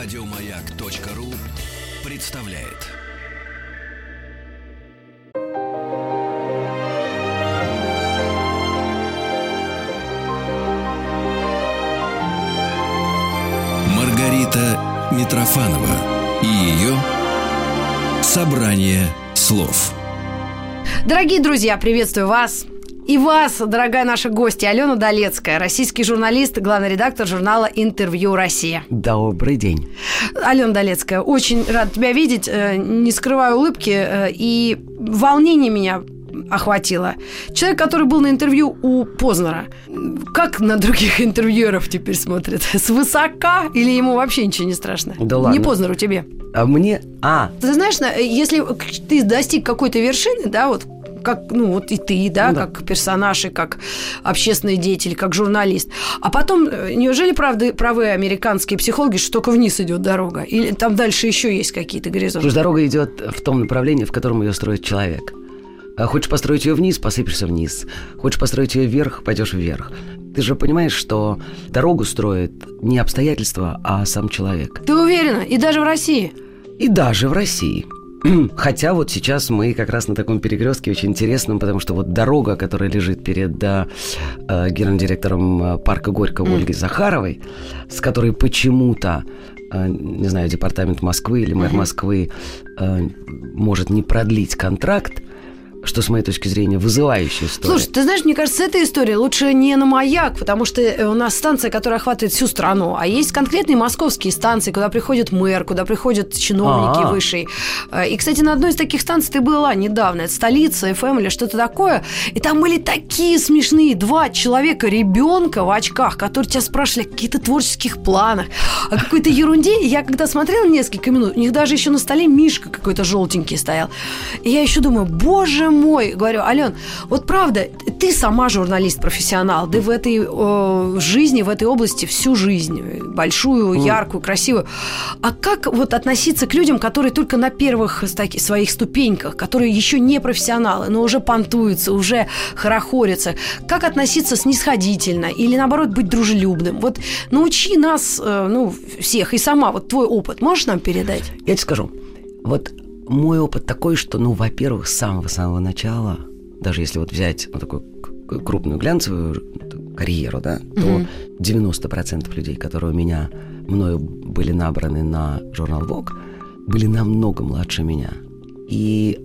Радиомаяк.ру представляет. Маргарита Митрофанова и ее собрание слов. Дорогие друзья, приветствую вас. И вас, дорогая наша гостья, Алена Долецкая, российский журналист, главный редактор журнала «Интервью Россия». Добрый день. Алена Долецкая, очень рад тебя видеть, э, не скрываю улыбки, э, и волнение меня охватило. Человек, который был на интервью у Познера. Как на других интервьюеров теперь смотрит? С высока или ему вообще ничего не страшно? Да ладно. Не Познеру тебе. А мне... А, Ты знаешь, на- если ты достиг какой-то вершины, да, вот как, ну, вот и ты, да, Ну да. как персонаж и как общественный деятель, как журналист. А потом, э, неужели правда, правы американские психологи, что только вниз идет дорога? Или там дальше еще есть какие-то горизонты? слушай, дорога идет в том направлении, в котором ее строит человек. А Хочешь построить ее вниз, посыпешься вниз. Хочешь построить ее вверх, пойдешь вверх. Ты же понимаешь, что дорогу строит не обстоятельства, а сам человек. Ты уверена? И даже в России? И даже в России. Хотя вот сейчас мы как раз на таком перекрестке очень интересном, потому что вот дорога, которая лежит перед э, э, генеральным директором парка Горького Ольгой Захаровой, с которой почему-то, э, не знаю, департамент Москвы или мэр Москвы э, может не продлить контракт, что с моей точки зрения вызывающая история. Слушай, ты знаешь, мне кажется, эта история лучше не на маяк, потому что э, у нас станция, которая охватывает всю страну, а есть конкретные московские станции, куда приходит мэр, куда приходят чиновники А-а. высшие. Э, И, кстати, на одной из таких станций ты была недавно. Это столица, ФМ или что-то такое. И там были такие смешные два человека, ребенка в очках, которые тебя спрашивали о каких-то творческих планах, о какой-то ерунде. И я когда смотрела несколько минут, у них даже еще на столе Мишка какой-то желтенький стоял. И я еще думаю, боже мой, говорю, Ален, вот правда, ты сама журналист-профессионал, ты в этой э, жизни, в этой области всю жизнь, большую, яркую, красивую. А как вот относиться к людям, которые только на первых таки- своих ступеньках, которые еще не профессионалы, но уже понтуются, уже хорохорятся? Как относиться снисходительно или, наоборот, быть дружелюбным? Вот научи нас, э, ну, всех, и сама, вот твой опыт можешь нам передать? Я тебе скажу, вот мой опыт такой, что, ну, во-первых, с самого-самого начала, даже если вот взять ну, такую крупную глянцевую карьеру, да, то 90% людей, которые у меня, мною были набраны на журнал Vogue, были намного младше меня. И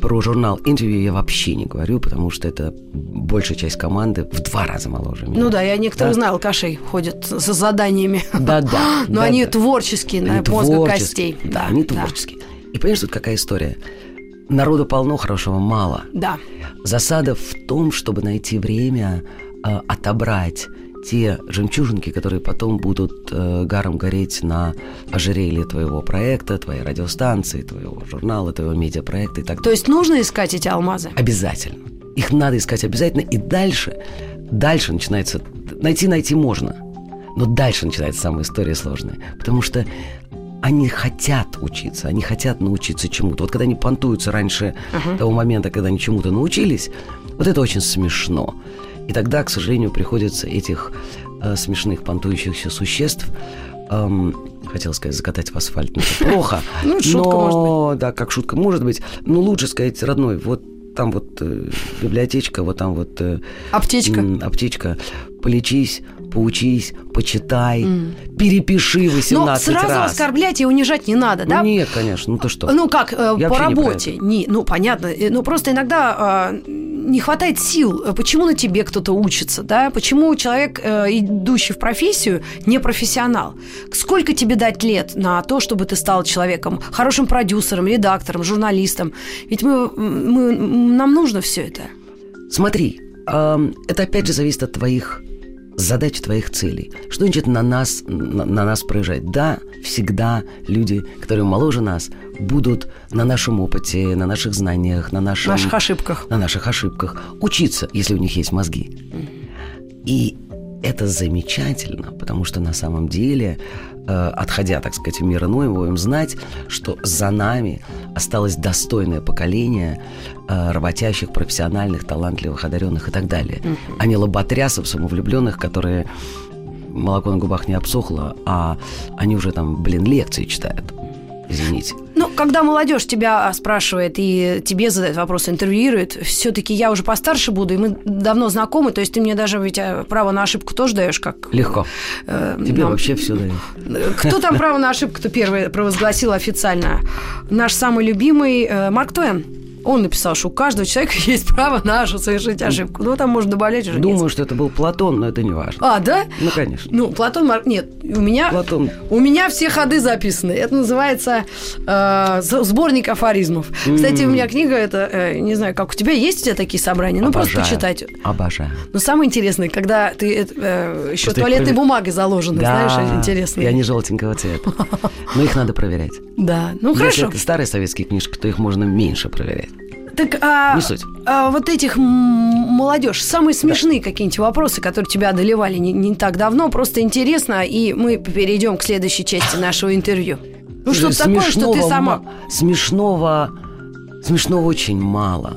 про журнал интервью я вообще не говорю, потому что это большая часть команды в два раза моложе меня. Ну да, я некоторых Да. знаю алкашей, ходят за заданиями. Да-да. Но они творческие, на мозга костей. Да, они творческие. И понимаешь, тут какая история? Народу полно, хорошего мало. Да. Засада в том, чтобы найти время э, отобрать те жемчужинки, которые потом будут э, гаром гореть на ожерелье твоего проекта, твоей радиостанции, твоего журнала, твоего медиапроекта и так далее. То есть нужно искать эти алмазы? Обязательно. Их надо искать обязательно. И дальше, дальше начинается... Найти найти можно. Но дальше начинается самая история сложная. Потому что они хотят учиться, они хотят научиться чему-то. Вот когда они понтуются раньше того момента, когда они чему-то научились, вот это очень смешно. И тогда, к сожалению, приходится этих э, смешных понтующихся существ, эм, хотел сказать, закатать в асфальт, но это плохо. Ну, шутка, но, может Да, как шутка может быть. Но лучше сказать, родной, вот там вот э, библиотечка, вот там вот... э, Аптечка. аптечка. Полечись, поучись, почитай, перепиши 18 Но сразу раз. оскорблять и унижать не надо, да? Нет, конечно, ну то что? Ну как, э, Я по вообще не работе. Не, ну понятно. Э, Ну просто иногда э, не хватает сил. Э, Почему на тебе кто-то учится, да? Почему человек, э, идущий в профессию, не профессионал? Сколько тебе дать лет на то, чтобы ты стал человеком, хорошим продюсером, редактором, журналистом? Ведь мы, мы нам нужно все это. Смотри, это опять же зависит от твоих задач, твоих целей. Что значит на нас, на, на нас проезжать? Да, всегда люди, которые моложе нас, будут на нашем опыте, на наших знаниях, на нашем... Наших ошибках. на наших ошибках учиться, если у них есть мозги. И это замечательно, потому что на самом деле, отходя, так сказать, в мир иной, будем знать, что за нами осталось достойное поколение э, работящих, профессиональных, талантливых, одаренных и так далее, а не лоботрясов, самовлюбленных, которые молоко на губах не обсохло, а они уже там, блин, лекции читают. Извините. Ну, когда молодежь тебя спрашивает и тебе задает вопрос, интервьюирует, все-таки я уже постарше буду, и мы давно знакомы, то есть ты мне даже ведь э, право на ошибку тоже даешь, как... Легко. Э, тебе нам... вообще все дают. Кто там право на ошибку-то первый провозгласил официально? Наш самый любимый э, Марк Твен. Он написал, что у каждого человека есть право на совершить ошибку. Ну, там можно добавлять уже. Думаю, нет. что это был Платон, но это не важно. А, да? Ну, конечно. Ну, Платон. Нет, у меня... Платон. У меня все ходы записаны. Это называется э, сборник афоризмов. Mm. Кстати, у меня книга, это, э, не знаю, как у тебя, есть у тебя такие собрания? Ну, Обожаю. просто почитать. Обожаю. Но самое интересное, когда ты э, еще просто туалетной провер... бумагой заложены, да, знаешь, интересно. И они желтенького цвета. Но их надо проверять. Да, ну хорошо. Если это старые советские книжки, то их можно меньше проверять. Так, а, не суть. А вот этих молодежь, самые смешные да. какие-нибудь вопросы, которые тебя одолевали не, не так давно, просто интересно, и мы перейдем к следующей части нашего интервью. Ну, что такое, что ты сама... Смешного, смешного очень мало.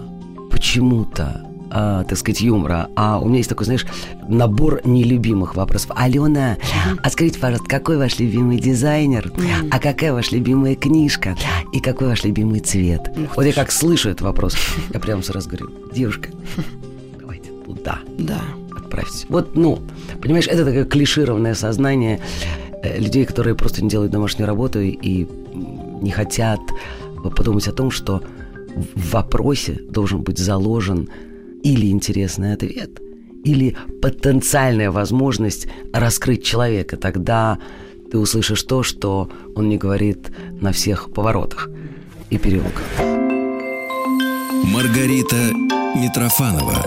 Почему-то э, так сказать, юмора. А у меня есть такой, знаешь, набор нелюбимых вопросов. Алена, а скажите, пожалуйста, какой ваш любимый дизайнер? А какая ваша любимая книжка? И какой ваш любимый цвет? Вот я как слышу этот вопрос, я прямо сразу говорю, девушка, давайте туда. Да. Отправьте. Вот, ну, понимаешь, это такое клишированное сознание э, людей, которые просто не делают домашнюю работу и не хотят подумать о том, что в вопросе должен быть заложен или интересный ответ, или потенциальная возможность раскрыть человека. Тогда ты услышишь то, что он не говорит на всех поворотах и переулках. Маргарита Митрофанова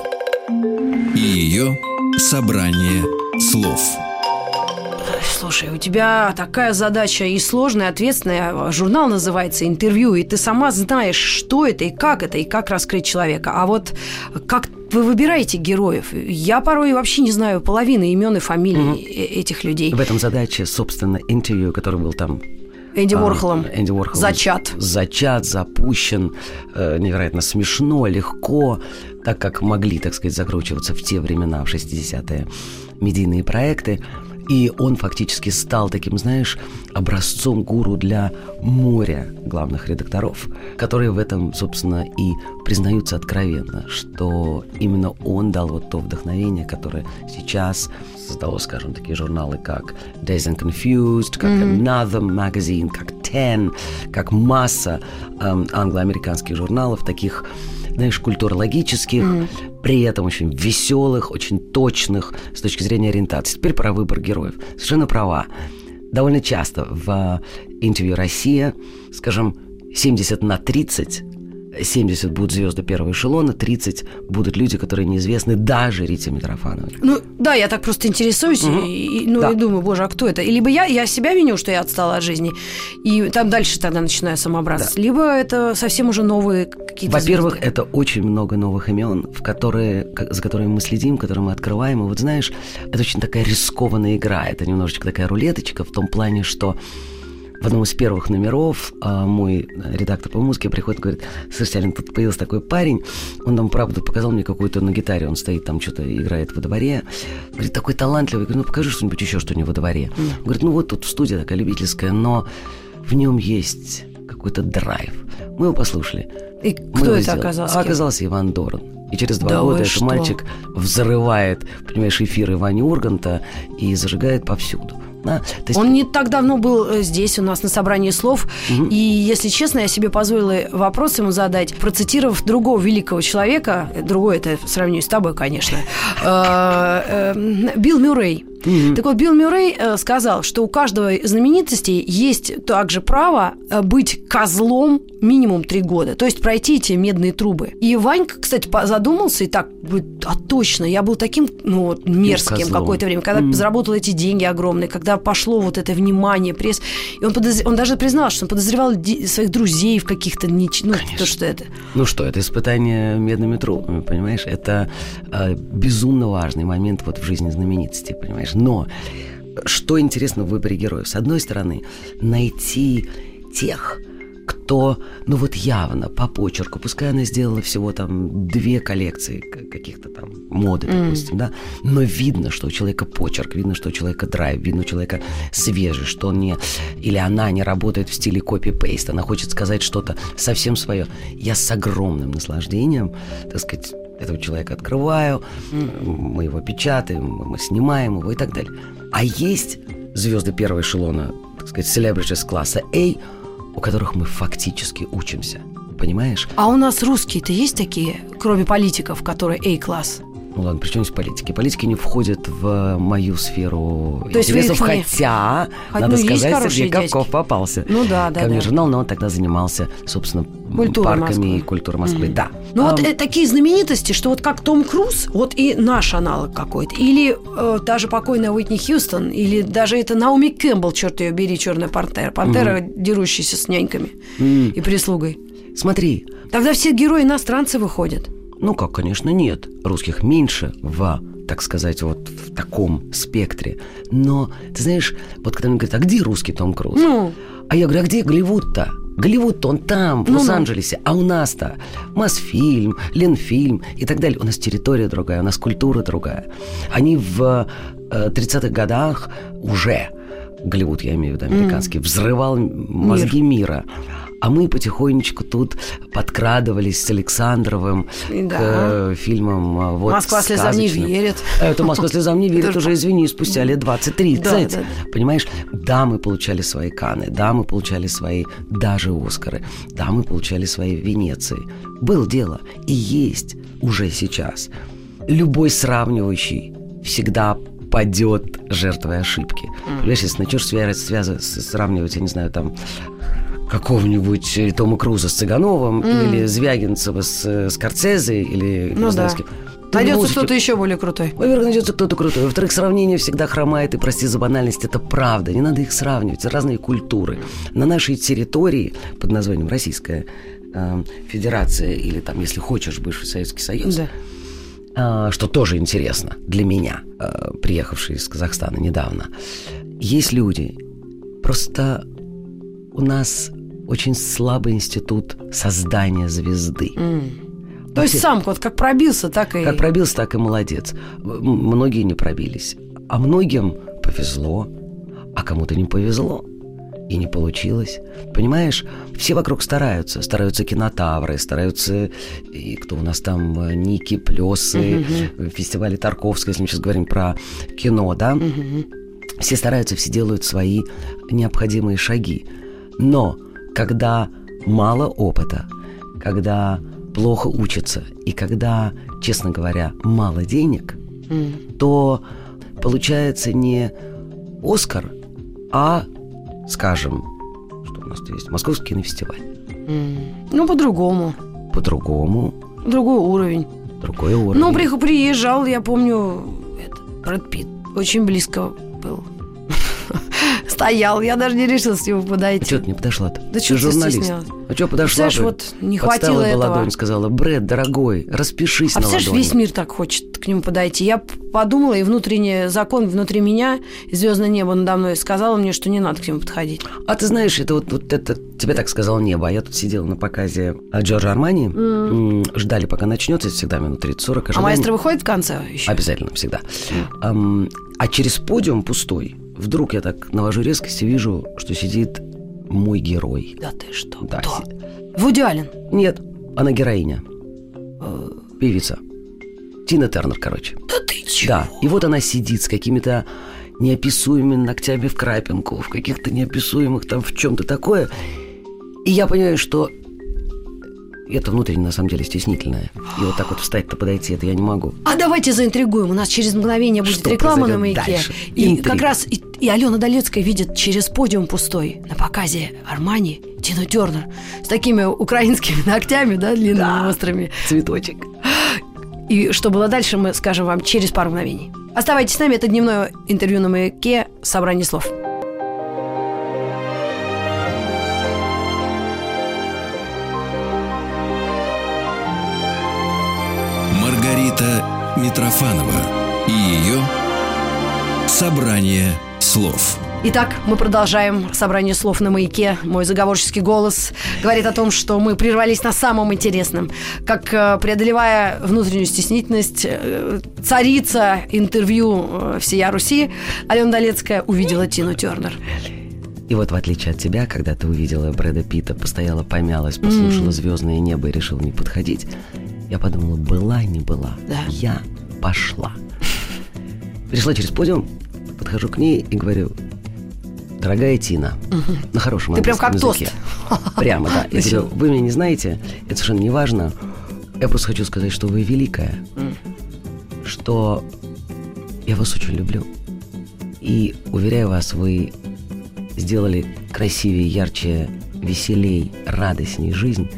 и ее собрание слов. Слушай, у тебя такая задача и сложная, ответственная. Журнал называется «Интервью», и ты сама знаешь, что это и как это, и как раскрыть человека. А вот как вы выбираете героев? Я порой вообще не знаю половины имен и фамилий угу. этих людей. В этом задача, собственно, интервью, который был там Энди Уорхолом. Энди Уорхолом. Зачат. Зачат, запущен. Э, невероятно смешно, легко, так как могли, так сказать, закручиваться в те времена, в 60-е, медийные проекты. И он фактически стал таким, знаешь, образцом гуру для моря главных редакторов, которые в этом, собственно, и признаются откровенно, что именно он дал вот то вдохновение, которое сейчас создало, скажем, такие журналы, как Days and Confused, как mm-hmm. Another Magazine, как Ten, как масса эм, англо-американских журналов, таких знаешь, культурологических, mm-hmm. при этом очень веселых, очень точных с точки зрения ориентации. Теперь про выбор героев. Совершенно права. Довольно часто в интервью «Россия», скажем, 70 на 30 70 будут звезды первого эшелона, 30 будут люди, которые неизвестны даже Рите Митрофановой. Ну, да, я так просто интересуюсь, угу. и, ну, да. и думаю, боже, а кто это? И либо я, я себя виню, что я отстала от жизни, и там дальше тогда начинаю самообраз, да. либо это совсем уже новые какие-то Во-первых, это очень много новых имен, в которые, за которыми мы следим, которые мы открываем, и вот знаешь, это очень такая рискованная игра, это немножечко такая рулеточка в том плане, что в одном из первых номеров а, мой редактор по музыке приходит и говорит, слушайте, Алин, тут появился такой парень, он там, правда, показал мне какую-то на гитаре, он стоит там, что-то играет во дворе. Говорит, такой талантливый. Говорю, ну покажи что-нибудь еще, что не во дворе. Mm. Говорит, ну вот тут студия такая любительская, но в нем есть какой-то драйв. Мы его послушали. И кто это сделали. оказался? А оказался Иван Дорн. И через два да года этот что? мальчик взрывает, понимаешь, эфиры Вани Урганта и зажигает повсюду. То есть... Он не так давно был э, здесь у нас на собрании слов, угу. и, если честно, я себе позволила вопрос ему задать, процитировав другого великого человека, другой это в сравнении с тобой, конечно, э, э, Билл Мюррей. Mm-hmm. Так вот, Билл Мюррей э, сказал, что у каждого знаменитости есть также право э, быть козлом минимум три года, то есть пройти эти медные трубы. И Ванька, кстати, задумался и так, а точно, я был таким, ну вот, мерзким какое-то время, когда mm-hmm. заработал эти деньги огромные, когда пошло вот это внимание, пресс, и он, подоз... он даже признал, что он подозревал своих друзей в каких-то, ну, Конечно. то, что это. Ну что, это испытание медными трубами, понимаешь, это э, безумно важный момент вот в жизни знаменитости, понимаешь, но что интересно в выборе героев? С одной стороны, найти тех, то, ну вот явно, по почерку, пускай она сделала всего там две коллекции каких-то там моды, допустим, mm. да, но видно, что у человека почерк, видно, что у человека драйв, видно, у человека свежий, что он не, или она не работает в стиле копи-пейст, она хочет сказать что-то совсем свое. Я с огромным наслаждением, так сказать, этого человека открываю, мы его печатаем, мы снимаем его и так далее. А есть звезды первого эшелона, так сказать, celebrities класса A, у которых мы фактически учимся. Понимаешь? А у нас русские-то есть такие, кроме политиков, которые A-класс? Ну ладно, при чем здесь политики? Политики не входят в мою сферу То интересов, хотя, Хоть, надо ну, сказать, Сергей Капков попался. Ну да, да. Ко мне да. журнал, но он тогда занимался, собственно, Культура парками Москвы. и культурой Москвы, mm. да. Ну а, вот э, такие знаменитости, что вот как Том Круз, вот и наш аналог какой-то, или э, даже покойная Уитни Хьюстон, или даже это Науми Кэмпбелл, черт ее бери, черная пантера, пантера, mm. дерущаяся с няньками mm. и прислугой. Смотри. Тогда все герои иностранцы выходят. Ну как, конечно, нет. Русских меньше в так сказать, вот в таком спектре. Но, ты знаешь, вот когда мне говорят, а где русский Том Круз? Ну? А я говорю, а где Голливуд-то? Голливуд он там, в ну, Лос-Анджелесе, а у нас-то Мосфильм, Ленфильм и так далее. У нас территория другая, у нас культура другая. Они в э, 30-х годах уже, Голливуд, я имею в виду американский, mm. взрывал мозги Мир. мира. А мы потихонечку тут подкрадывались с Александровым да. к э, фильмам а, вот, «Москва слезам не верит». Это «Москва слезам не верит» уже, извини, спустя лет 20-30. Понимаешь? Да, мы получали свои Каны, да, мы получали свои даже Оскары, да, мы получали свои Венеции. Было дело и есть уже сейчас. Любой сравнивающий всегда падет жертвой ошибки. Mm. Понимаешь, если начнешь связывать, связывать, сравнивать, я не знаю, там какого-нибудь э, Тома Круза с Цыгановым mm. или Звягинцева с э, Скорцезе или ну, да. с Найдется кто-то еще более крутой. Во-первых, найдется кто-то крутой. Во-вторых, сравнение всегда хромает, и прости за банальность, это правда. Не надо их сравнивать. Разные культуры. На нашей территории под названием Российская э, Федерация, или там, если хочешь, бывший Советский Союз, да. э, что тоже интересно для меня, э, приехавший из Казахстана недавно, есть люди, просто у нас очень слабый институт создания звезды. Mm. То есть сам вот как пробился, так и... Как пробился, так и молодец. Многие не пробились. А многим повезло, а кому-то не повезло. И не получилось. Понимаешь, все вокруг стараются. Стараются кинотавры, стараются... И кто у нас там? Э, Ники, Плесы, uh-huh. фестивали Тарковского, если мы сейчас говорим про кино, да? Uh-huh. Все стараются, все делают свои необходимые шаги. Но когда мало опыта, когда плохо учатся и когда, честно говоря, мало денег, mm. то получается не Оскар, а, скажем, что у нас есть, Московский кинофестиваль. Mm. Ну, по-другому. По-другому. Другой уровень. Другой уровень. Ну, при, приезжал, я помню, это, Брэд Питт. Очень близко был стоял, я даже не решилась к нему подойти. А что ты не подошла-то? Да что ты журналист. А что подошла Знаешь, вот не хватило этого. ладонь, сказала, Брэд, дорогой, распишись а на ладони. весь мир так хочет к нему подойти. Я подумала, и внутренний закон внутри меня, звездное небо надо мной, сказала мне, что не надо к нему подходить. А ты знаешь, это вот, вот это тебе так сказал небо, а я тут сидела на показе Джорджа Армани, mm. ждали, пока начнется, всегда минут 30-40. А маэстро выходит в конце еще? Обязательно, всегда. Mm. а через подиум пустой Вдруг я так навожу резкость и вижу, что сидит мой герой. Да ты что? Да. Кто? Вуди Аллен? Нет, она героиня. Э, певица. Тина Тернер, короче. Да ты чё? Да, и вот она сидит с какими-то неописуемыми ногтями в крапинку, в каких-то неописуемых там в чем-то такое. И я понимаю, что это внутренне, на самом деле, стеснительное. И вот так вот встать-то подойти, это я не могу. А давайте заинтригуем. У нас через мгновение будет Что реклама на маяке. Дальше? И Интрига. как раз и, и Алена Долецкая видит через подиум пустой на показе Армани Тину Тернер с такими украинскими ногтями, да, длинными, да. острыми. Цветочек. И что было дальше, мы скажем вам через пару мгновений. Оставайтесь с нами, это дневное интервью на маяке «Собрание слов». Маргарита Митрофанова и ее «Собрание слов». Итак, мы продолжаем собрание слов на маяке. Мой заговорческий голос говорит о том, что мы прервались на самом интересном. Как, э, преодолевая внутреннюю стеснительность, э, царица интервью э, «Всея Руси» Алена Долецкая увидела Тину Тернер. И вот в отличие от тебя, когда ты увидела Брэда Питта, постояла, помялась, послушала mm. звездное небо и решила не подходить, я подумала, была, не была. Да. Я пошла. Пришла через подиум, подхожу к ней и говорю, Дорогая Тина, угу. на хорошем Ты прям как языке. тост. Прямо, да. Я говорю, вы меня не знаете, это совершенно не важно. Я просто хочу сказать, что вы великая, что я вас очень люблю. И, уверяю вас, вы сделали красивее, ярче, веселей, радостней жизнь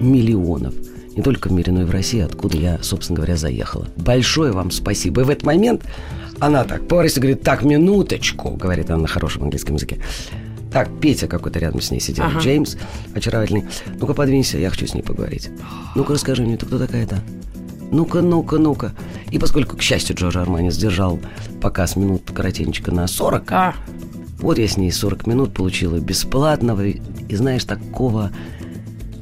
миллионов. Не только в мире, но и в России, откуда я, собственно говоря, заехала. Большое вам спасибо. И в этот момент она так поворачивается говорит, так, минуточку, говорит она на хорошем английском языке. Так, Петя какой-то рядом с ней сидел, ага. Джеймс, очаровательный. Ну-ка, подвинься, я хочу с ней поговорить. Ну-ка, расскажи мне, ты кто такая-то? Ну-ка, ну-ка, ну-ка. И поскольку, к счастью, Джордж Армани сдержал показ минут коротенечко на 40, а. вот я с ней 40 минут получила бесплатного и, знаешь, такого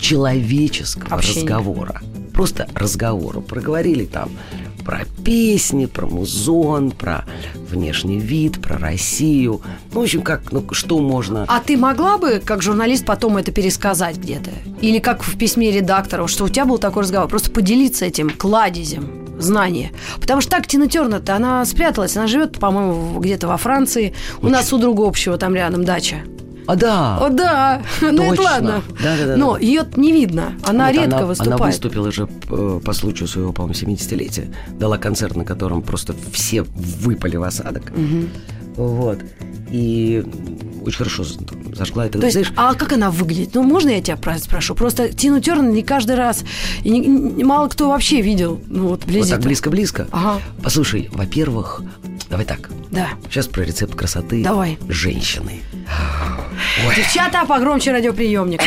человеческого Общение. разговора. Просто разговора. Проговорили там про песни, про музон, про внешний вид, про Россию. Ну, в общем, как, ну, что можно... А ты могла бы, как журналист, потом это пересказать где-то? Или как в письме редактора, что у тебя был такой разговор? Просто поделиться этим кладезем знания. Потому что так Тина Тернер-то, она спряталась, она живет, по-моему, где-то во Франции. У нас у друга общего там рядом дача. А да. О, да. Точно. Ну, это ладно. Да, да, да, Но ее не видно. Она вот редко она, выступает. Она выступила же э, по случаю своего, по-моему, 70-летия. Дала концерт, на котором просто все выпали в осадок. Угу. Вот. И очень хорошо зажгла это. То есть, а как она выглядит? Ну, можно я тебя спрошу? Просто Тину Тернер не каждый раз, и не, не, мало кто вообще видел, ну, вот вблизи. Вот так близко-близко? Ага. Послушай, во-первых, давай так. Да. Сейчас про рецепт красоты давай. женщины. Ой. Девчата, погромче радиоприемник.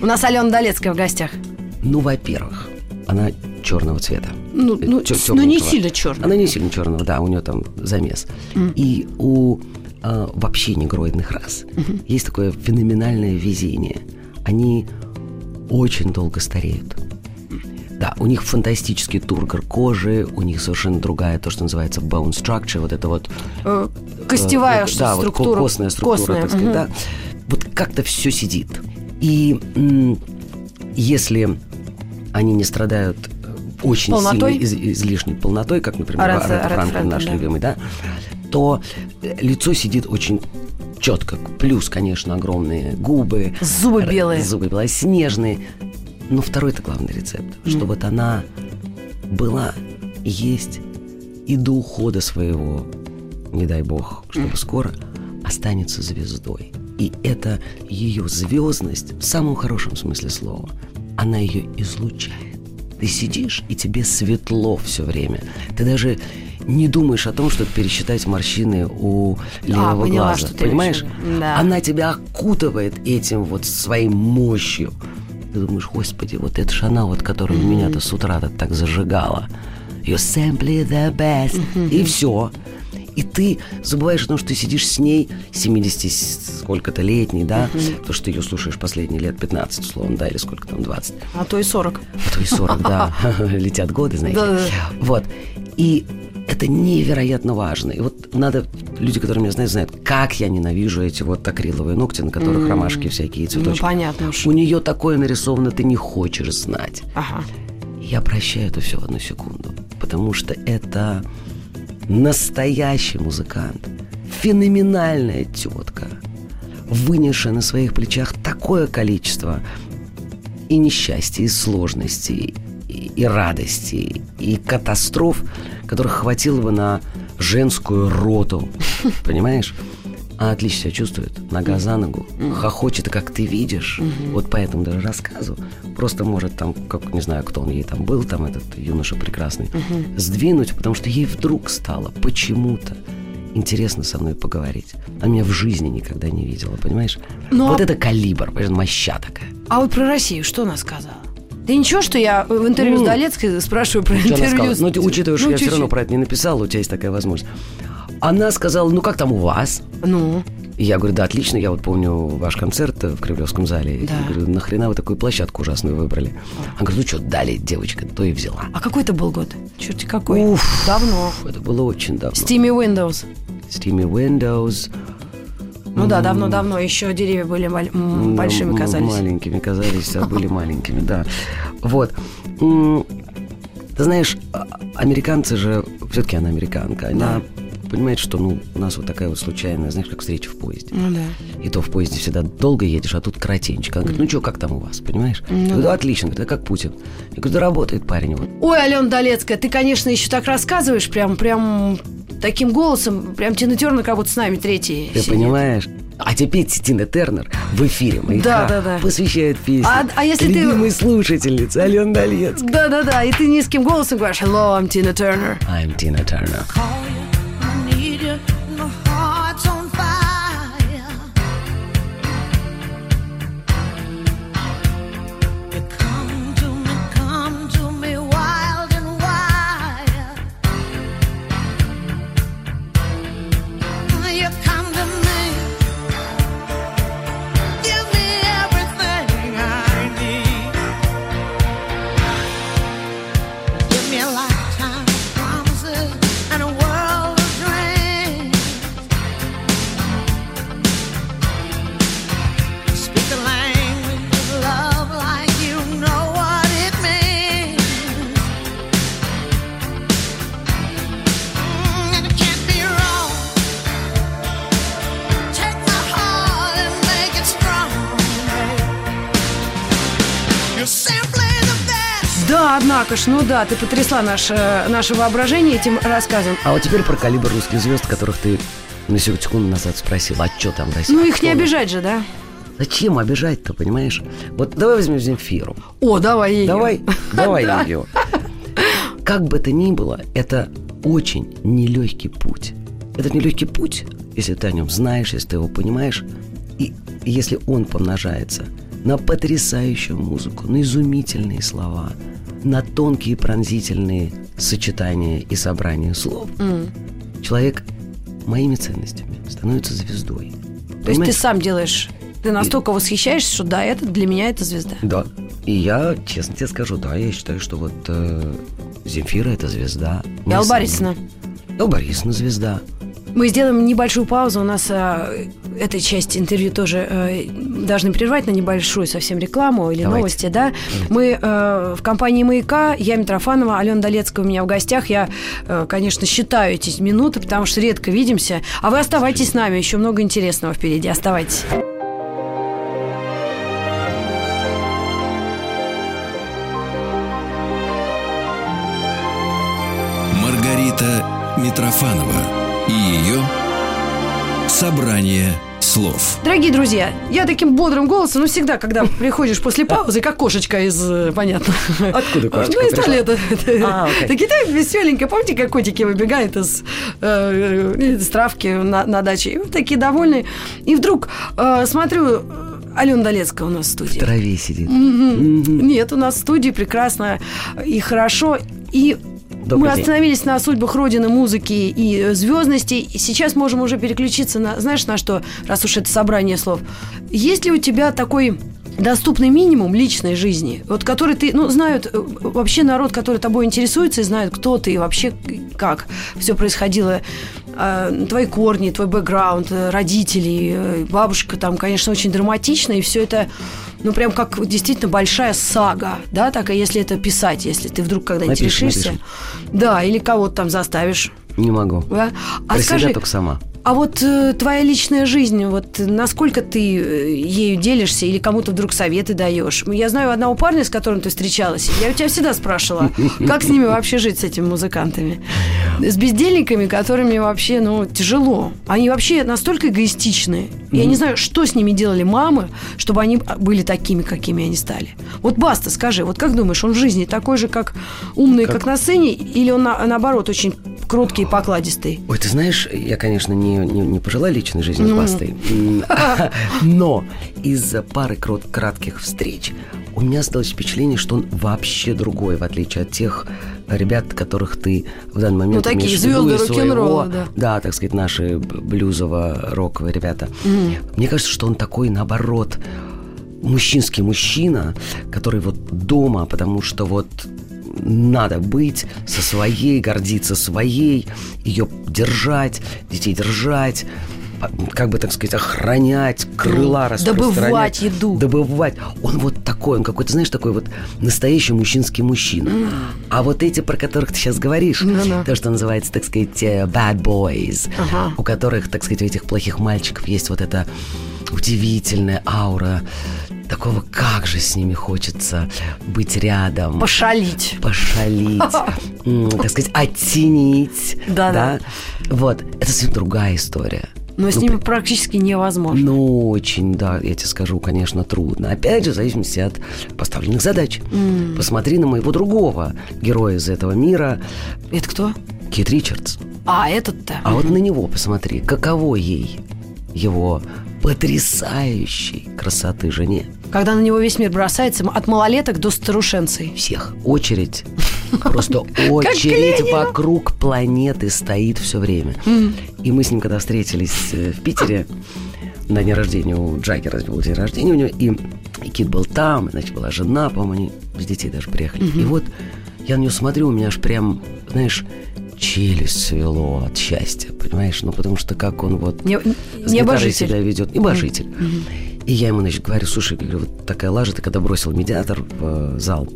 У нас Алена Долецкая в гостях. Ну, во-первых, она черного цвета. Ну, ну, ну не сильно черного. Она не сильно черного, да, у нее там замес. Mm. И у э, вообще негроидных рас mm-hmm. есть такое феноменальное везение. Они очень долго стареют. Да, у них фантастический тургор кожи, у них совершенно другая, то, что называется bone structure, вот это вот... Э, костевая э, да, структура. Вот костная структура, костная. так сказать, угу. да. Вот как-то все сидит. И если они не страдают э, очень полнотой? сильно из, излишней полнотой, как, например, Аретта Франклин, наш да. любимый, да, то э, лицо сидит очень четко. Плюс, конечно, огромные губы. Зубы белые. Зубы белоснежные. Но второй это главный рецепт, mm. что вот она была, есть и до ухода своего, не дай бог, чтобы mm. скоро останется звездой. И это ее звездность в самом хорошем смысле слова. Она ее излучает. Ты сидишь, и тебе светло все время. Ты даже не думаешь о том, чтобы пересчитать морщины у левого а, поняла, глаза. Понимаешь? Да. Она тебя окутывает этим вот своей мощью. Ты думаешь, господи, вот это же она, вот, которая mm-hmm. меня-то с утра так зажигала. You simply the best. Mm-hmm. И все. И ты забываешь о том, что ты сидишь с ней 70 сколько-то летний, да, mm-hmm. то, что ты ее слушаешь последние лет 15, условно, да, или сколько там, 20. А то и 40. А то и 40, да. Летят годы, знаете. Вот. И это невероятно важно. И вот надо, люди, которые меня знают, знают, как я ненавижу эти вот акриловые ногти, на которых mm. ромашки всякие цветочки. Ну, понятно уж. У нее такое нарисовано, ты не хочешь знать. Ага. Я прощаю это все в одну секунду, потому что это настоящий музыкант, феноменальная тетка, вынесшая на своих плечах такое количество и несчастья, и сложностей, и, и радостей, и катастроф, которых хватило бы на женскую роту. Понимаешь? А отлично себя чувствует, нога за ногу, хохочет, как ты видишь. Вот по этому даже рассказу. Просто может там, как не знаю, кто он ей там был, там этот юноша прекрасный, сдвинуть, потому что ей вдруг стало почему-то интересно со мной поговорить. Она меня в жизни никогда не видела, понимаешь? Ну, вот а... это калибр, понимаешь, моща такая. А вот про Россию что она сказала? Да ничего, что я в интервью ну, с Долецкой спрашиваю про интервью. С... Ну, ты, учитывая, что ну, я чуть-чуть. все равно про это не написал, у тебя есть такая возможность. Она сказала, ну как там у вас? Ну? И я говорю, да, отлично, я вот помню ваш концерт в Кремлевском зале. Да. Я говорю, нахрена вы такую площадку ужасную выбрали? Она говорит, ну что, дали девочка, то и взяла. А какой это был год? Черти какой? Уф. Давно. Это было очень давно. Steamy Windows. Steamy Windows. Ну да, давно-давно. Еще деревья были маль- м, большими казались. Маленькими казались, а были маленькими, да. Вот. Ты знаешь, а- американцы же, все-таки она американка, она понимает, что ну, у нас вот такая вот случайная, знаешь, как встреча в поезде. Ну да. И то в поезде всегда долго едешь, а тут коротенько. Она говорит, ну что, как там у вас, понимаешь? Я говорю, да, отлично. Говорит, а как Путин? Я говорю, да работает парень вот. Ой, Алена Долецкая, ты, конечно, еще так рассказываешь, прям, прям таким голосом, прям Тина Тернер как будто с нами третий. Ты сидит. понимаешь? А теперь Тина Тернер в эфире маяка Да, да, да. посвящает песню А- а если ты- любимой слушательнице Ален Долец. Да-да-да, и ты низким голосом говоришь «Hello, I'm Tina Turner». I'm Tina Turner. Ж, ну да, ты потрясла наше, наше воображение этим рассказом. А вот теперь про калибр русских звезд, которых ты на секунду назад спросил. А что там России? Ну, их не Кто? обижать же, да? Зачем обижать-то, понимаешь? Вот давай возьмем Земфиру. О, давай ее. Давай, давай Да. ее. Как бы то ни было, это очень нелегкий путь. Этот нелегкий путь, если ты о нем знаешь, если ты его понимаешь, и если он помножается на потрясающую музыку, на изумительные слова, на тонкие пронзительные сочетания и собрания слов, человек моими ценностями становится звездой. То есть ты сам делаешь, ты настолько восхищаешься, что да, это для меня это звезда. Да. И я, честно тебе скажу, да, я считаю, что вот э, Земфира это звезда. И Алла Борисовна звезда. Мы сделаем небольшую паузу. У нас э, эта часть интервью тоже э, должны прервать на небольшую совсем рекламу или Давайте. новости, да? Мы э, в компании «Маяка», я Митрофанова, Алена Долецкая у меня в гостях. Я, э, конечно, считаю эти минуты, потому что редко видимся. А вы оставайтесь с нами, еще много интересного впереди. Оставайтесь. Маргарита Митрофанова и ее собрание слов. Дорогие друзья, я таким бодрым голосом, ну, всегда, когда приходишь после паузы, как кошечка из, э, понятно. Откуда кошечка Ну, из туалета. А, окей. Такие там веселенькие. Помните, как котики выбегают из, э, из травки на, на даче? И вот такие довольные. И вдруг э, смотрю, э, Алена Долецкая у нас в студии. В траве сидит. Нет, у нас в студии прекрасно и хорошо. И Добрый мы день. остановились на судьбах Родины музыки и звездности. И сейчас можем уже переключиться на, знаешь, на что, раз уж это собрание слов. Есть ли у тебя такой доступный минимум личной жизни, вот который ты, ну, знают э, вообще народ, который тобой интересуется, и знают, кто ты и вообще как все происходило, э, твои корни, твой бэкграунд, э, родители, э, бабушка там, конечно, очень драматично, и все это, ну, прям как действительно большая сага, да, так, а если это писать, если ты вдруг когда-нибудь решишься, напишем. да, или кого-то там заставишь, Не могу. да? А Про скажи, себя только сама. А вот э, твоя личная жизнь, вот насколько ты э, ею делишься или кому-то вдруг советы даешь? Я знаю одного парня, с которым ты встречалась. Я у тебя всегда спрашивала, как с ними вообще жить, с этими музыкантами? С бездельниками, которыми вообще, ну, тяжело. Они вообще настолько эгоистичные. Я не знаю, что с ними делали мамы, чтобы они были такими, какими они стали. Вот Баста, скажи, вот как думаешь, он в жизни такой же, как умный, как, на сцене, или он на- наоборот очень кроткий и покладистый? Ой, ты знаешь, я, конечно, не, не, не пожелаю личной жизни Ну. с Бастой. М, Но из-за пары кратких встреч у меня осталось впечатление, что он вообще другой, в отличие от тех ребят, которых ты в данный момент Ну, такие звезды рок-н-ролла, да. Да, так сказать, наши блюзово-роковые ребята. Мне кажется, что он такой, наоборот, мужчинский мужчина, который вот дома, потому что вот надо быть со своей, гордиться своей, ее держать, детей держать, как бы, так сказать, охранять, крыла распространять. добывать еду. Добывать. Он вот такой, он какой-то, знаешь, такой вот настоящий мужчинский мужчина. А вот эти, про которых ты сейчас говоришь, Ну-ну. то, что называется, так сказать, э, bad boys, Ага. у которых, так сказать, у этих плохих мальчиков есть вот эта удивительная аура такого, как же с ними хочется быть рядом. Пошалить. Пошалить, так сказать, оттенить. Да-да. Вот, это совсем другая история. Но с Ну, ними практически невозможно. ну, очень, да, я тебе скажу, конечно, трудно. Опять же, в зависимости от поставленных задач. Посмотри на моего другого героя из этого мира, Это кто? Кит Ричардс. А, этот-то. А вот на него посмотри, каково ей его потрясающей красоты жене. Когда на него весь мир бросается, от малолеток до старушенцей. Всех. Очередь. Просто очередь вокруг планеты стоит все время. И мы с ним, когда встретились э, в Питере, на день рождения у Джаггера был день рождения у него, и, и Кит был там, и, значит, была жена, по-моему, они с детей даже приехали. И вот я на нее смотрю, у меня аж прям, знаешь, челюсть свело от счастья, понимаешь? Ну, потому что как он вот Не- с небожитель. себя ведет. Небожитель. И я ему, значит, говорю, слушай, говорю, вот такая лажа, ты когда бросил медиатор в э, зал,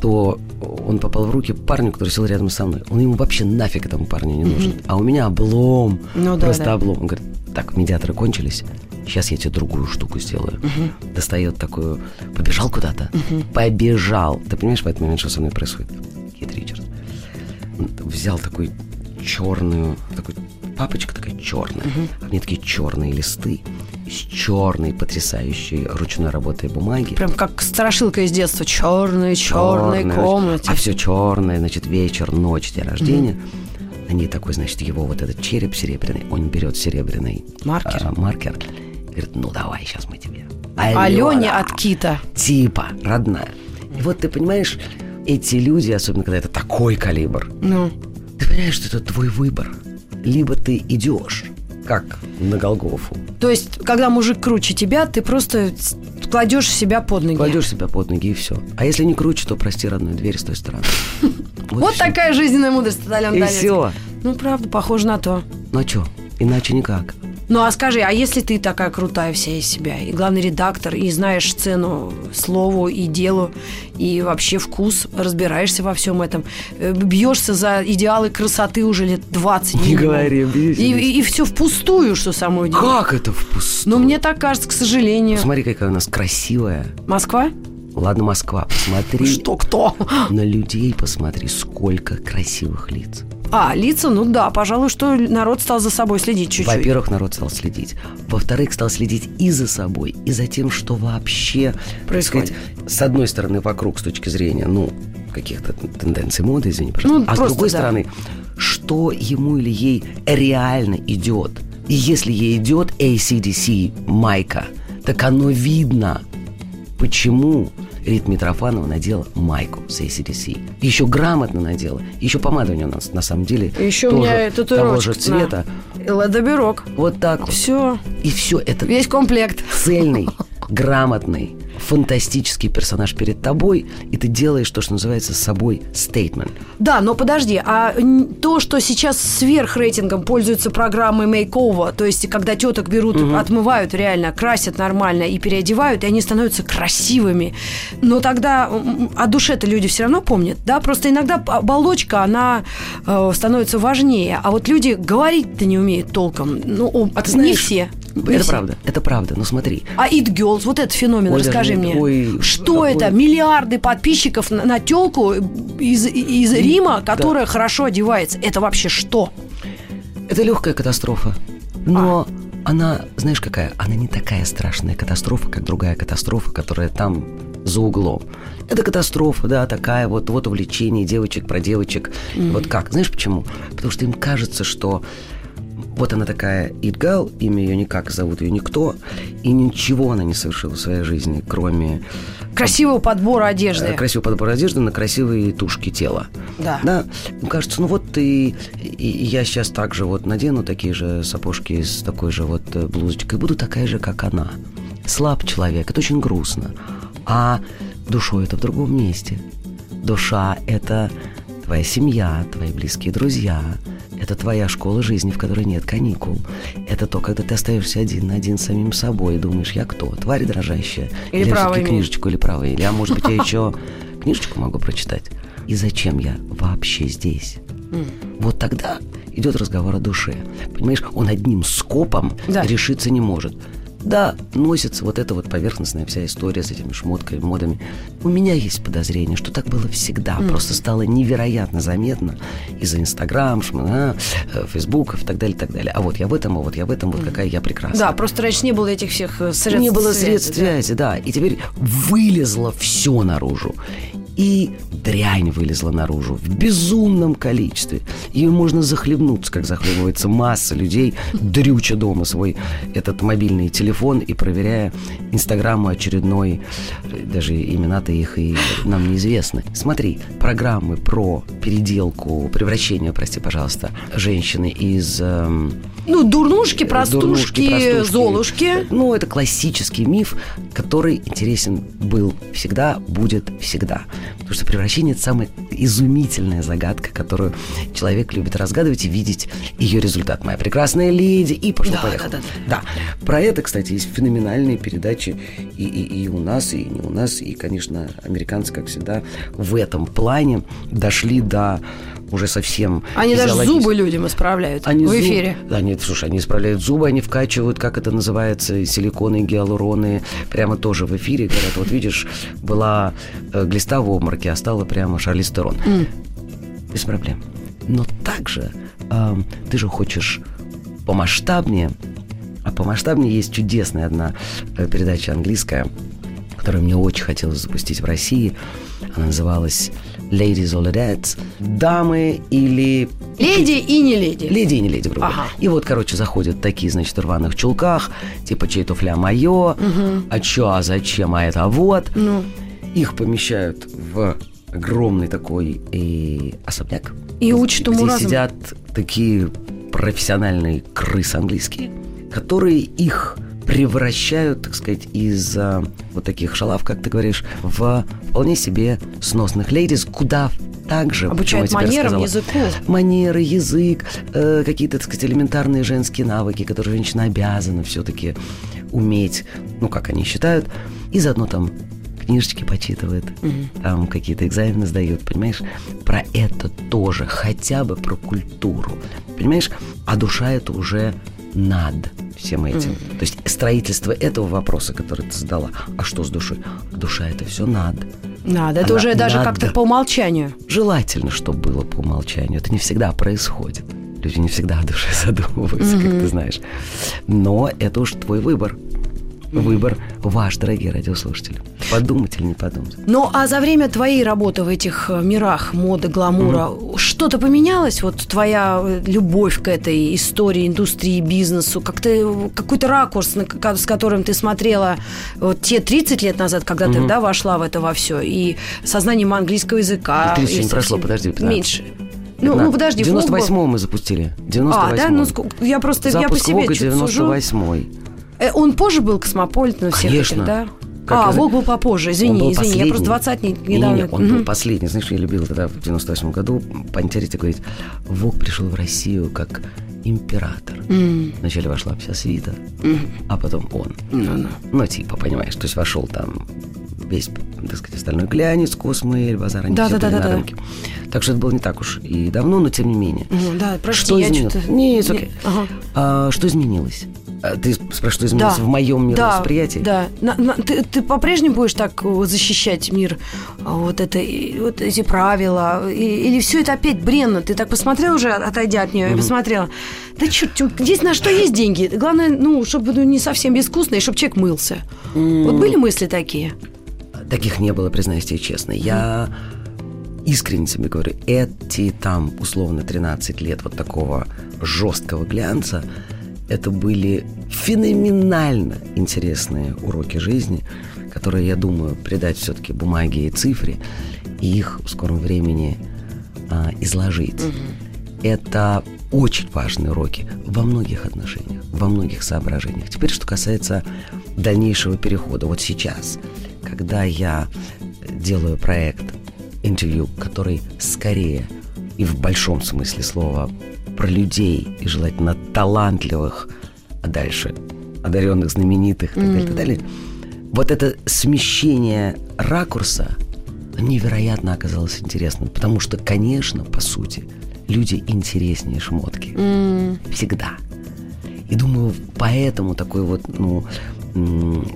то он попал в руки парню, который сел рядом со мной. Он ему вообще нафиг этому парню не нужен. А у меня облом. Ну да, просто да. облом. Он говорит, так, медиаторы кончились. Сейчас я тебе другую штуку сделаю. Достает такую. Побежал куда-то. Побежал. Ты понимаешь в этот момент, что со мной происходит? Кит Ричардс. Он взял такой черную, такой папочка такая черная, а в ней такие черные листы из черной потрясающей ручной работы бумаги. Прям как страшилка из детства. Черные, черные комнате. А все черное, значит, вечер, ночь, день рождения. На ней такой, значит, его вот этот череп серебряный. Он берет серебряный Маркер. а, маркер. Говорит, ну давай, сейчас мы тебе. Алене от Кита. Типа, родная. И вот ты понимаешь, эти люди, особенно когда это такой калибр, Ну, ты понимаешь, что это твой выбор. Либо ты идешь, как на Голгофу, то есть, когда мужик круче тебя, ты просто кладешь себя под ноги. кладешь себя под ноги и все. А если не круче, то прости родную дверь с той стороны. Вот такая жизненная мудрость Алены И все. Ну, правда, похоже на то. Ну а что? Иначе никак. Ну, а скажи, а если ты такая крутая вся из себя, и главный редактор, и знаешь цену слову и делу, и вообще вкус, разбираешься во всем этом, э, бьешься за идеалы красоты уже лет 20 Не минимум. говори, бьюсь, И, бьюсь. и, все впустую, что самое удивительное. Как это впустую? Ну, мне так кажется, к сожалению. Смотри, какая у нас красивая. Москва? Ладно, Москва, посмотри. Что, кто? На людей посмотри, сколько красивых лиц. А, лица, ну да, пожалуй, что народ стал за собой следить чуть-чуть. Во-первых, народ стал следить. Во-вторых, стал следить и за собой, и за тем, что вообще Происходит. сказать, с одной стороны, вокруг с точки зрения, ну, каких-то тенденций моды, извини, пожалуйста. Ну, а с просто другой да. стороны, что ему или ей реально идет. И если ей идет ACDC майка, так оно видно, почему Рит Митрофанова надела майку с ACDC. Еще грамотно надела. Еще помада у нее на, на самом деле Еще у тоже меня того же цвета. Ледоберок. Вот так вот. Все, И все это весь комплект. цельный, грамотный, фантастический персонаж перед тобой, и ты делаешь то, что называется с собой стейтмент. Да, но подожди, а то, что сейчас сверхрейтингом пользуются программой мейк-овер, то есть когда теток берут, отмывают реально, красят нормально и переодевают, и они становятся красивыми. Но тогда о душе-то люди все равно помнят, да? Просто иногда оболочка, она э, становится важнее, а вот люди говорить-то не умеют толком. Ну, о, А ты не знаешь, все. Не Это все. правда, это правда, но смотри. А It Girls, вот этот феномен, Ой, расскажи даже мне. не- ой, что какой- это? Миллиарды подписчиков на, на телку из, из Рима, которая хорошо одевается. Это вообще что? Это легкая катастрофа, но А. она, знаешь какая, она не такая страшная катастрофа, как другая катастрофа, которая там за углом. Это катастрофа, да, такая вот, вот увлечение девочек про девочек. Вот как? Знаешь почему? Потому что им кажется, что Вот она такая Идгал, имя ее никак, зовут ее никто, и ничего она не совершила в своей жизни, кроме Красивого подбора одежды. э, красивого подбора одежды на красивые тушки тела. Да. Да, ну, кажется, ну вот и, и я сейчас также вот надену такие же сапожки с такой же вот э, блузочкой, буду такая же, как она. Слаб человек, это очень грустно. А душой это в другом месте. Душа – это твоя семья, твои близкие друзья, это твоя школа жизни, в которой нет каникул. Это то, когда ты остаешься один на один с самим собой и думаешь, я кто? Тварь дрожащая? Или всё-таки имею. книжечку или право? Или, а может быть, я еще книжечку могу прочитать? И зачем я вообще здесь? Вот тогда идет разговор о душе. Понимаешь, он одним скопом Да. решиться не может. Да, носится вот эта вот поверхностная вся история с этими шмотками, модами. У меня есть подозрение, что так было всегда. Просто стало невероятно заметно из-за Инстаграм, шмана, э, Фейсбуков и так далее, и так далее. А вот я в этом, а вот я в этом, вот какая я прекрасная. Да, просто раньше не было этих всех средств Не было связи, средств да. связи, да. И теперь вылезло все наружу. И дрянь вылезла наружу в безумном количестве. Ее можно захлебнуться, как захлебывается масса людей, дрюча дома свой этот мобильный телефон и проверяя инстаграму очередной, даже имена-то их и нам неизвестны. Смотри, программы про переделку, превращение, прости, пожалуйста, женщины из... эм, Ну, дурнушки, Дурнушки, простушки, простушки. золушки. Ну, это классический миф, который интересен был всегда, будет всегда. Потому что превращение – это самая изумительная загадка, которую человек любит разгадывать и видеть ее результат. «Моя прекрасная леди» и пошло-поехало. да, Да. Про это, кстати, есть феноменальные передачи и, и, и у нас, и не у нас. И, конечно, американцы, как всегда, в этом плане дошли до уже совсем Они даже зубы людям исправляют они в зуб- эфире. Да, нет, слушай, они исправляют зубы, они вкачивают, как это называется, силиконы, гиалуроны, прямо тоже в эфире. Говорят, вот видишь, была э, глиста в обмороке, а стала прямо Шарлиз Терон. Без проблем. Но также эм, ты же хочешь помасштабнее, а помасштабнее есть чудесная одна э, передача английская, которую мне очень хотелось запустить в России. Она называлась Ladies All That. Дамы или Леди и не леди. Леди и не леди, грубо. Ага. И вот, короче, заходят такие, значит, в рваных чулках, типа, чей туфля мое, а чё, а зачем, а это вот. Ну. Их помещают в огромный такой и особняк. И учат где уму-разуму. сидят такие профессиональные крысы английские, которые их превращают, так сказать, из а, вот таких шалав, как ты говоришь, в вполне себе сносных лейтис, куда также, Обучают манерам, языку. манеры, язык, э, какие-то, так сказать, элементарные женские навыки, которые женщина обязана все-таки уметь, ну, как они считают, и заодно там книжечки почитывает, там какие-то экзамены сдают, понимаешь? Про это тоже, хотя бы про культуру, понимаешь? А душа это уже над всем этим. То есть строительство этого вопроса, который ты задала, а что с душой? Душа это все над. Надо. Это Она- уже даже надо. как-то по умолчанию. Желательно, чтобы было по умолчанию. Это не всегда происходит. Люди не всегда о душе задумываются, как ты знаешь. Но это уж твой выбор. Выбор ваш, дорогие радиослушатели. Подумать или не подумать. Ну, а за время твоей работы в этих э, мирах моды, гламура, что-то поменялось? Вот твоя э, любовь к этой истории, индустрии, бизнесу, как ты, какой-то ракурс, с которым ты смотрела вот те 30 лет назад, когда ты да, вошла в это во все, и сознанием английского языка. И 30 и не прошло, подожди, 15. Меньше. Ну, ну, подожди, В Вог был- 98-м мы запустили. В 98-м. А, да? Ну, я просто, я по себе Вога чё-то сужу. 98-й. Э, Он позже был космополитен всех Конечно. этих, да? Как а, я Вог был попозже, извини, был извини, я последний. просто 20 не- Не-не-не, недавно... он был последний. Знаешь, я любил тогда в 98 году понтерить и говорить, Вог пришел в Россию как император. Вначале вошла вся свита, а потом он. Ну, типа, понимаешь, то есть вошел там весь, так сказать, остальной глянец, космоэль, базар, они Да, все да, да, на да, да. рынке. Так что это было не так уж и давно, но тем не менее. Мгм, Да, прости, Что я изменилось? что-то... Не, не- okay. ага. А, что изменилось? А, ты спрашиваешь, что изменилось Да. в моем да, мировосприятии? Да, На- на- ты, ты по-прежнему будешь так э, защищать мир, а, вот, это, вот эти правила, и- или все это опять бренно? Ты так посмотрел уже, отойдя от нее, и посмотрела. Да черт, здесь на что есть деньги? Главное, ну, чтобы ну, не совсем безвкусно, и чтобы человек мылся. Вот были мысли такие? Таких не было, признаюсь тебе честно. Я, искренне себе говорю, эти там условно 13 лет вот такого жесткого глянца, это были феноменально интересные уроки жизни, которые, я думаю, придать все-таки бумаге и цифре, и их в скором времени а, изложить. Это очень важные уроки во многих отношениях, во многих соображениях. Теперь, что касается дальнейшего перехода. Вот сейчас, когда я делаю проект интервью, который скорее и в большом смысле слова про людей и желательно талантливых, а дальше одаренных, знаменитых и так далее, так далее. Вот это смещение ракурса невероятно оказалось интересным, потому что, конечно, по сути, люди интереснее шмотки. Всегда. И думаю, поэтому такой вот, ну,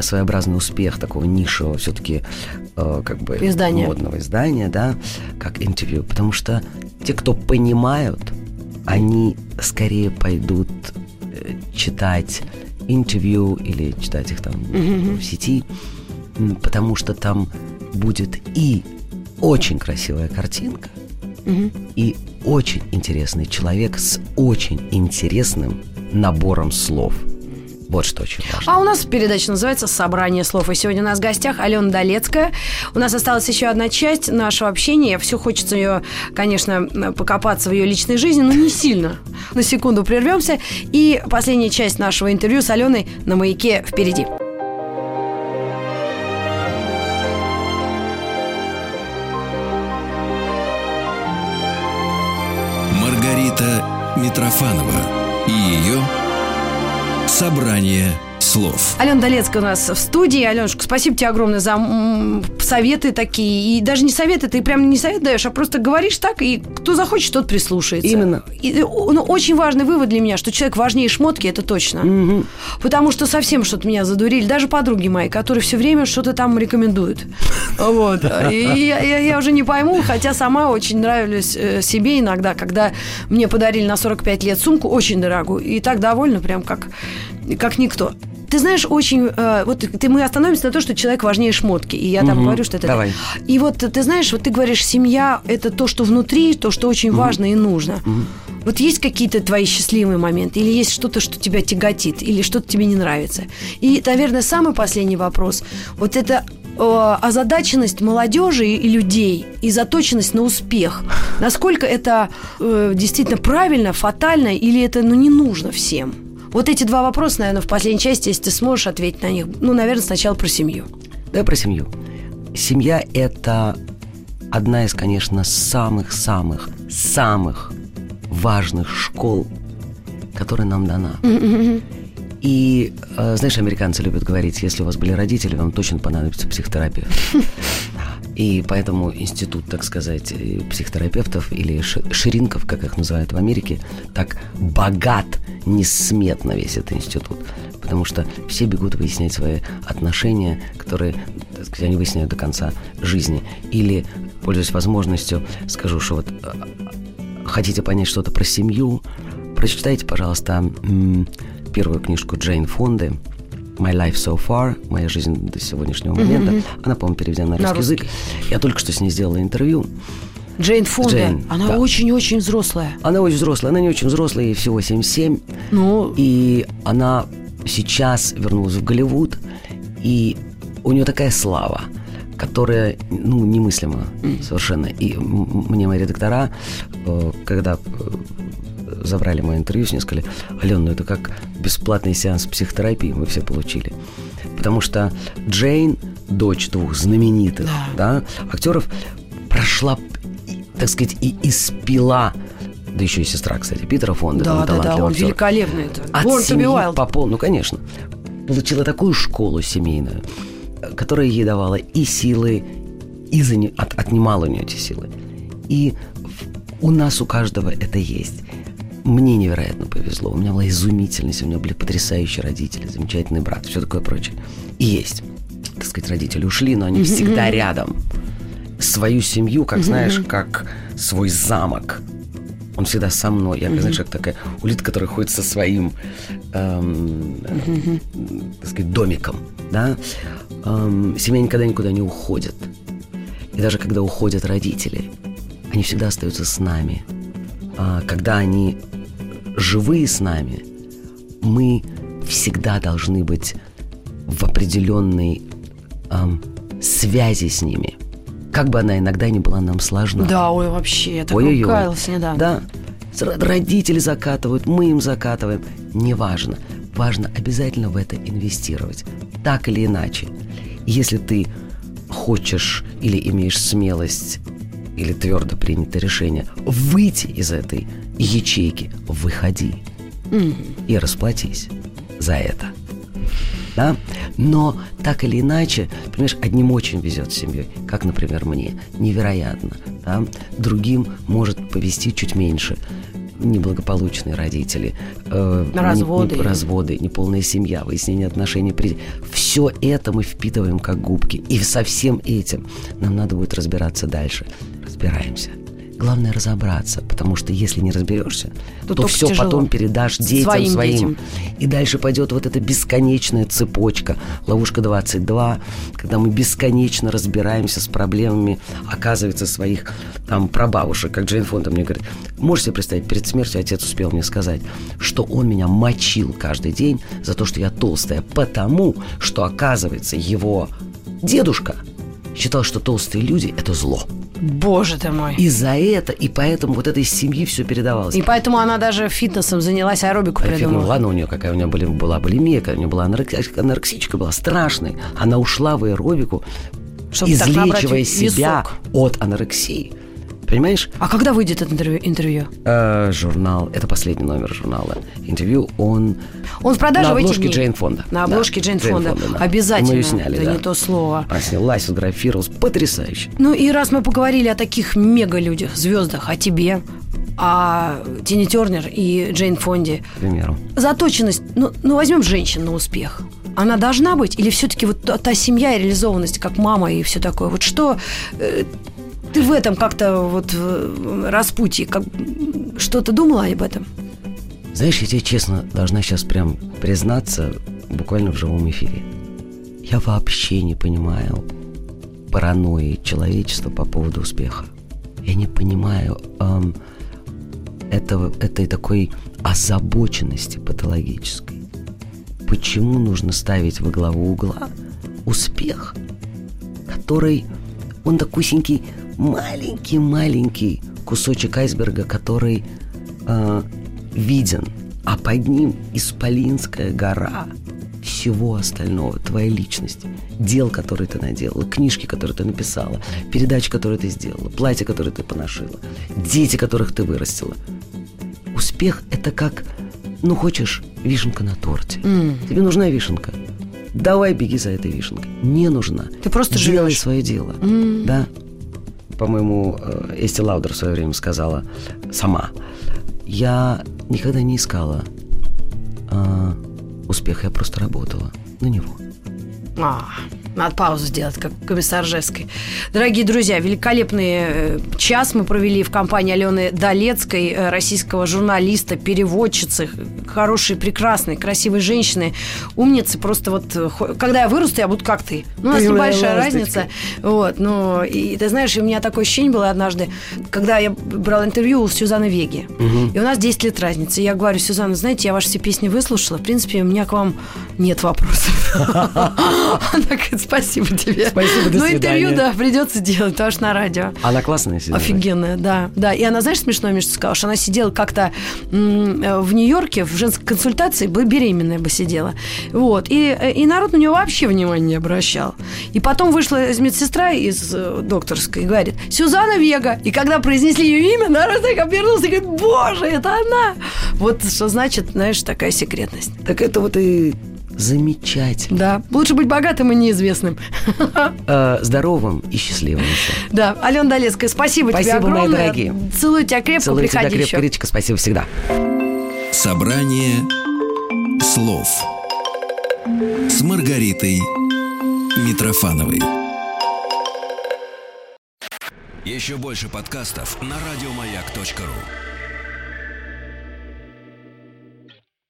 своеобразный успех такого нишевого все-таки э, как бы Издания. модного издания, да, как интервью. Потому что те, кто понимают, они скорее пойдут э, читать интервью или читать их там в сети, потому что там будет и очень красивая картинка, и очень интересный человек с очень интересным набором слов. Вот что очень важно. А у нас передача называется «Собрание слов». И сегодня у нас в гостях Алена Долецкая. У нас осталась еще одна часть нашего общения. Все хочется ее, конечно, покопаться в ее личной жизни, но не сильно. На секунду прервемся. И последняя часть нашего интервью с Аленой на маяке впереди. Маргарита Митрофанова и ее «Собрание слов». Алена Долецкая у нас в студии. Аленушка, спасибо тебе огромное за советы такие. И даже не советы, ты прям не совет даешь, а просто говоришь так, и кто захочет, тот прислушается. Именно. И, ну, очень важный вывод для меня, что человек важнее шмотки, это точно. Потому что совсем что-то меня задурили. Даже подруги мои, которые все время что-то там рекомендуют. Вот. И я, я- я уже не пойму, хотя сама очень нравилась э, себе иногда, когда мне подарили на 45 лет сумку очень дорогую. И так довольна, прям как, как никто. Ты знаешь, очень... э, вот ты, мы остановимся на то, что человек важнее шмотки. И я там Мгм. говорю, что это... Давай. И вот ты знаешь, вот ты говоришь, семья – это то, что внутри, то, что очень важно и нужно. Вот есть какие-то твои счастливые моменты? Или есть что-то, что тебя тяготит? Или что-то тебе не нравится? И, наверное, самый последний вопрос. Вот это э, озадаченность молодежи и людей и заточенность на успех. Насколько это э, действительно правильно, фатально, или это ну, не нужно всем? Вот эти два вопроса, наверное, в последней части, если ты сможешь ответить на них. Ну, наверное, сначала про семью. Давай про семью. Семья – это одна из, конечно, самых-самых, самых важных школ, которая нам дана. И, э, знаешь, американцы любят говорить, если у вас были родители, вам точно понадобится психотерапевт. И поэтому институт, так сказать, э, психотерапевтов или ши- ширинков, как их называют в Америке, так богат несметно весь этот институт. Потому что все бегут выяснять свои отношения, которые, так сказать, они выясняют до конца жизни. Или, пользуясь возможностью, скажу, что вот э, хотите понять что-то про семью, прочитайте, пожалуйста, первую книжку Джейн Фонды My Life So Far, моя жизнь до сегодняшнего момента. Она, по-моему, переведена на На русский язык. Я только что с ней сделала интервью. Джейн Фонда, Джейн, она да. очень-очень взрослая. Она очень взрослая, она не очень взрослая, ей всего 77. Ну, И она сейчас вернулась в Голливуд, и у нее такая слава, которая, ну, немыслима совершенно. И мне мои редактора, э, когда э, забрали мое интервью, с ней сказали, Алена, ну это как бесплатный сеанс психотерапии мы все получили. Потому что Джейн, дочь двух знаменитых да. актеров, прошла, так сказать, и испила да еще и сестра, кстати, Питера Фонда. да, да, да, он актер. великолепный. Это. От Born семьи wild. по пол- ну, конечно. Получила такую школу семейную, которая ей давала и силы, и зане- от- отнимала у нее эти силы. И у нас у каждого это есть. Мне невероятно повезло. У меня была изумительность, у меня были потрясающие родители, замечательный брат, все такое прочее. И есть. Так сказать, родители ушли, но они всегда рядом. Свою семью, как знаешь, как свой замок. Он всегда со мной. Я, знаешь, как такая улитка, которая ходит со своим, эм, э, так сказать, домиком, да. Эм, семья никогда никуда не уходит. И даже когда уходят родители, они всегда остаются с нами. А когда они живые с нами, мы всегда должны быть в определенной ам, связи с ними. Как бы она иногда не была нам сложна. Да, ой, вообще, я так каялась недавно. Да. Родители закатывают, мы им закатываем. Неважно. Важно обязательно в это инвестировать. Так или иначе. Если ты хочешь или имеешь смелость или твердо принято решение выйти из этой ячейки, выходи и расплатись за это. Да? Но так или иначе, понимаешь, одним очень везет с семьей, как, например, мне, невероятно. Да? Другим может повести чуть меньше. Неблагополучные родители, э, не- Разводы. не- разводы, неполная семья, выяснение отношений. Все это мы впитываем как губки. И со всем этим нам надо будет разбираться дальше. Разбираемся. Главное разобраться, потому что если не разберешься, То то, все тяжело. потом передашь детям Своим своим. детям. И дальше пойдет вот эта бесконечная цепочка. Ловушка 22, когда мы бесконечно разбираемся с проблемами, оказывается, своих там прабабушек. Как Джейн Фонда мне говорит, можете себе представить, перед смертью отец успел мне сказать, что он меня мочил каждый день за то, что я толстая, потому что, оказывается, его дедушка считал, что толстые люди – это зло. Боже ты мой. И, И за это, и поэтому вот этой семьи все передавалось. поэтому она даже фитнесом занялась, аэробику придумала. ну ладно, у нее какая у нее были, была булимия, у нее была анорек- анорексичка, была страшной. Она ушла в аэробику, Чтобы излечивая себя весок. от анорексии. Понимаешь? А когда выйдет это интервью? интервью? Э, журнал, это последний номер журнала. Интервью, он Он в продаже на в эти обложке дни? Джейн Фонда. На Да, обложке Джейн, Фонда. да. Обязательно. Мы ее сняли, это да. не то слово. Она снялась, фотографировалась. Потрясающе. Ну и раз мы поговорили о таких мега-людях, звездах, о тебе, о Тине Тернер и Джейн Фонде, К примеру. заточенность, ну, ну возьмем женщин на успех. Она должна быть? Или все-таки вот та, та семья и реализованность, как мама и все такое? Вот что э, ты в этом как-то вот э, распутье, как, что ты думала об этом? Знаешь, я тебе честно должна сейчас прям признаться буквально в живом эфире. Я вообще не понимаю паранойи человечества по поводу успеха. Я не понимаю эм, этого, этой такой озабоченности патологической. Почему нужно ставить во главу угла успех, который, он такусенький, маленький-маленький кусочек айсберга, который э, виден, а под ним исполинская гора всего остального, твоей личности, дел, которые ты наделала, книжки, которые ты написала, передачи, которые ты сделала, платья, которые ты поношила, дети, которых ты вырастила. Успех – это как, ну, хочешь, вишенка на торте. Тебе нужна вишенка. Давай беги за этой вишенкой. Не нужна. Ты просто Делай живешь. свое дело. Да. По-моему, э, Эсти Лаудер в свое время сказала сама. Я никогда не искала а, успеха, я просто работала на него. А, надо паузу сделать, как комиссар Жевской. Дорогие друзья, великолепный э, час мы провели в компании Алены Долецкой, э, российского журналиста, переводчицы, хорошей, прекрасной, красивой женщины, умницы. Просто вот, э, когда я вырасту, я буду как ты. Ну, у нас небольшая разница. Вот, но, и ты знаешь, у меня такое ощущение было однажды, когда я брала интервью у Сюзанны Веги. И у нас 10 лет разницы. Я говорю, Сюзанна, знаете, я ваши все песни выслушала. В принципе, у меня к вам нет вопросов. Она говорит, спасибо тебе. Спасибо, до Но интервью, свидания. да, придется делать, потому что на радио. Она классная сидела. Офигенная, да, да. И она, знаешь, смешно мне что сказала, что она сидела как-то э, в Нью-Йорке в женской консультации, бы- беременная бы сидела. Вот. И, и народ на нее вообще внимания не обращал. И потом вышла из медсестра из э, докторской и говорит, Сюзанна Вега. И когда произнесли ее имя, народ так обернулся и говорит, боже, это она. Вот что значит, знаешь, такая секретность. Так это вот и замечательно. Да, лучше быть богатым и неизвестным. Э, здоровым и счастливым еще. Да, Алена Долецкая, спасибо, тебе Спасибо, мои огромное. дорогие. Целую тебя крепко, Целую тебя приходи крепко, еще. Спасибо всегда. Собрание слов с Маргаритой Митрофановой. Еще больше подкастов на радиомаяк.ру.